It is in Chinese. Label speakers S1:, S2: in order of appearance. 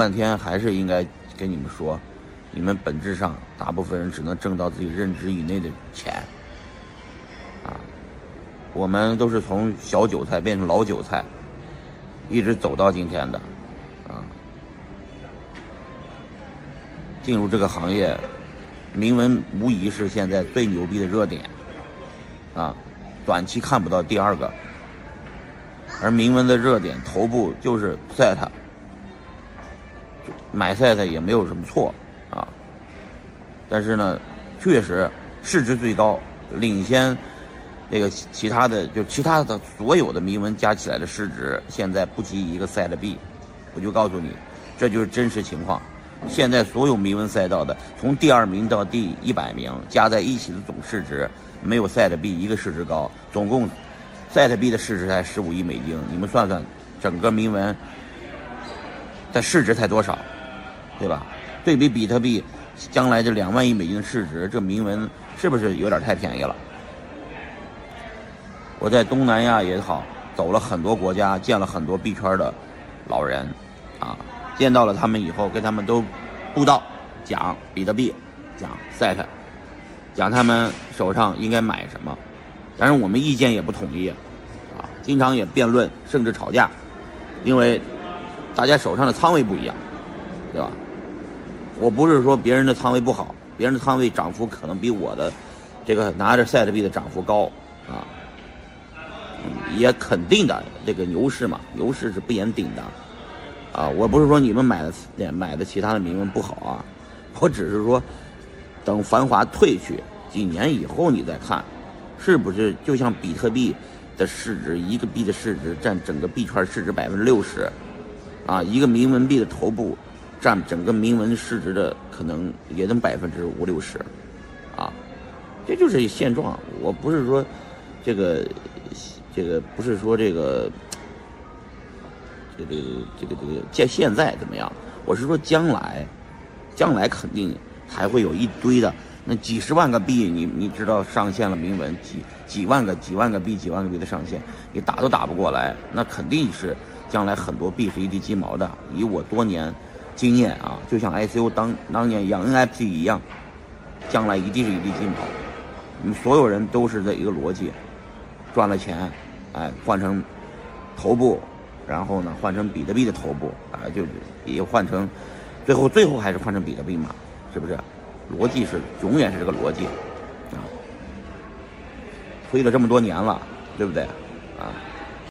S1: 半天还是应该跟你们说，你们本质上大部分人只能挣到自己认知以内的钱，啊，我们都是从小韭菜变成老韭菜，一直走到今天的，啊，进入这个行业，铭文无疑是现在最牛逼的热点，啊，短期看不到第二个。而铭文的热点头部就是 set，买 set 也没有什么错啊。但是呢，确实市值最高，领先那个其他的，就其他的所有的铭文加起来的市值，现在不及一个赛的币。我就告诉你，这就是真实情况。现在所有铭文赛道的，从第二名到第一百名加在一起的总市值，没有赛的币一个市值高，总共。赛特币的市值才十五亿美金，你们算算，整个铭文但市值才多少，对吧？对比比特币将来这两万亿美金的市值，这铭文是不是有点太便宜了？我在东南亚也好，走了很多国家，见了很多币圈的老人，啊，见到了他们以后，跟他们都布道，讲比特币，讲赛特，讲他们手上应该买什么。但是我们意见也不统一，啊，经常也辩论，甚至吵架，因为大家手上的仓位不一样，对吧？我不是说别人的仓位不好，别人的仓位涨幅可能比我的这个拿着赛特币的涨幅高，啊，也肯定的，这个牛市嘛，牛市是不言顶的，啊，我不是说你们买的买的其他的铭文不好啊，我只是说等繁华退去，几年以后你再看。是不是就像比特币的市值，一个币的市值占整个币圈市值百分之六十，啊，一个铭文币的头部占整个铭文市值的可能也能百分之五六十，啊，这就是现状。我不是说这个这个不是说这个这个这个这个现现在怎么样？我是说将来，将来肯定还会有一堆的。那几十万个币，你你知道上线了铭文几几万个几万个币几万个币的上线，你打都打不过来，那肯定是将来很多币是一地鸡毛的。以我多年经验啊，就像 ICO 当当年养 NFT 一样，将来一定是一地鸡毛。你们所有人都是这一个逻辑，赚了钱，哎，换成头部，然后呢换成比特币的头部，啊，就也换成，最后最后还是换成比特币嘛，是不是？逻辑是永远是这个逻辑，啊，推了这么多年了，对不对？啊。